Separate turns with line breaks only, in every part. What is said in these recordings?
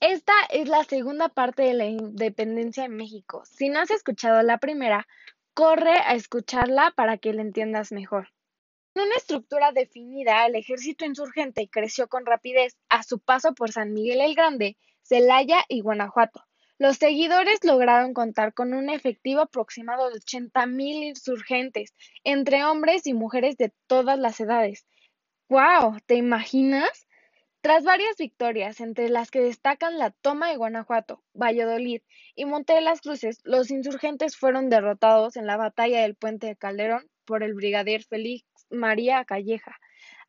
Esta es la segunda parte de la independencia de México. Si no has escuchado la primera, corre a escucharla para que la entiendas mejor. Con una estructura definida, el ejército insurgente creció con rapidez a su paso por San Miguel el Grande, Celaya y Guanajuato. Los seguidores lograron contar con un efectivo aproximado de 80.000 insurgentes, entre hombres y mujeres de todas las edades. ¡Guau! ¿Te imaginas? Tras varias victorias, entre las que destacan la toma de Guanajuato, Valladolid y Monte de las Cruces, los insurgentes fueron derrotados en la batalla del Puente de Calderón por el brigadier Félix María Calleja.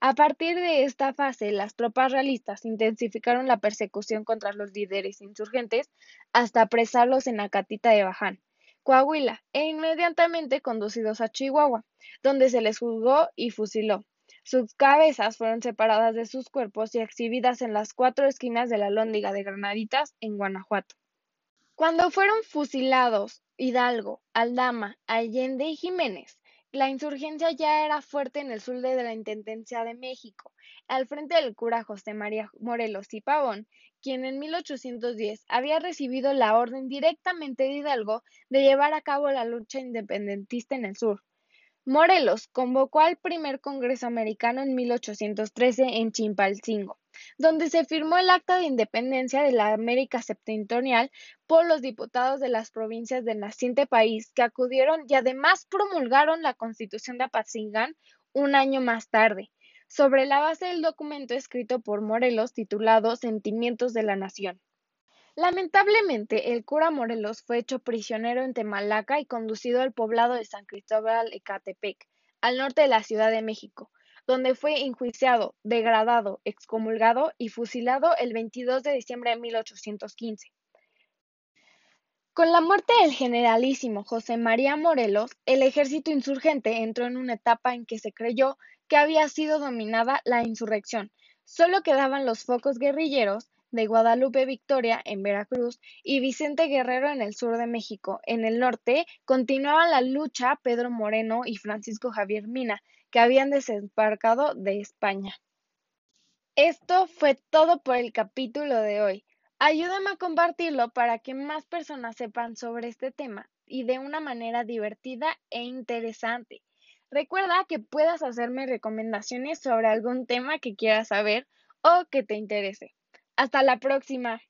A partir de esta fase, las tropas realistas intensificaron la persecución contra los líderes insurgentes hasta apresarlos en Acatita de Baján, Coahuila, e inmediatamente conducidos a Chihuahua, donde se les juzgó y fusiló. Sus cabezas fueron separadas de sus cuerpos y exhibidas en las cuatro esquinas de la Lóndiga de Granaditas, en Guanajuato. Cuando fueron fusilados Hidalgo, Aldama, Allende y Jiménez, la insurgencia ya era fuerte en el sur de la Intendencia de México, al frente del cura José María Morelos y Pavón, quien en 1810 había recibido la orden directamente de Hidalgo de llevar a cabo la lucha independentista en el sur. Morelos convocó al primer Congreso Americano en 1813 en Chimpalcingo, donde se firmó el Acta de Independencia de la América Septentrional por los diputados de las provincias del naciente país que acudieron y además promulgaron la Constitución de Apatzingán un año más tarde, sobre la base del documento escrito por Morelos titulado Sentimientos de la Nación. Lamentablemente, el cura Morelos fue hecho prisionero en Temalaca y conducido al poblado de San Cristóbal Ecatepec, al norte de la Ciudad de México, donde fue enjuiciado, degradado, excomulgado y fusilado el 22 de diciembre de 1815. Con la muerte del generalísimo José María Morelos, el ejército insurgente entró en una etapa en que se creyó que había sido dominada la insurrección. Solo quedaban los focos guerrilleros de Guadalupe Victoria en Veracruz y Vicente Guerrero en el sur de México. En el norte continuaba la lucha Pedro Moreno y Francisco Javier Mina, que habían desembarcado de España. Esto fue todo por el capítulo de hoy. Ayúdame a compartirlo para que más personas sepan sobre este tema y de una manera divertida e interesante. Recuerda que puedas hacerme recomendaciones sobre algún tema que quieras saber o que te interese. Hasta la próxima.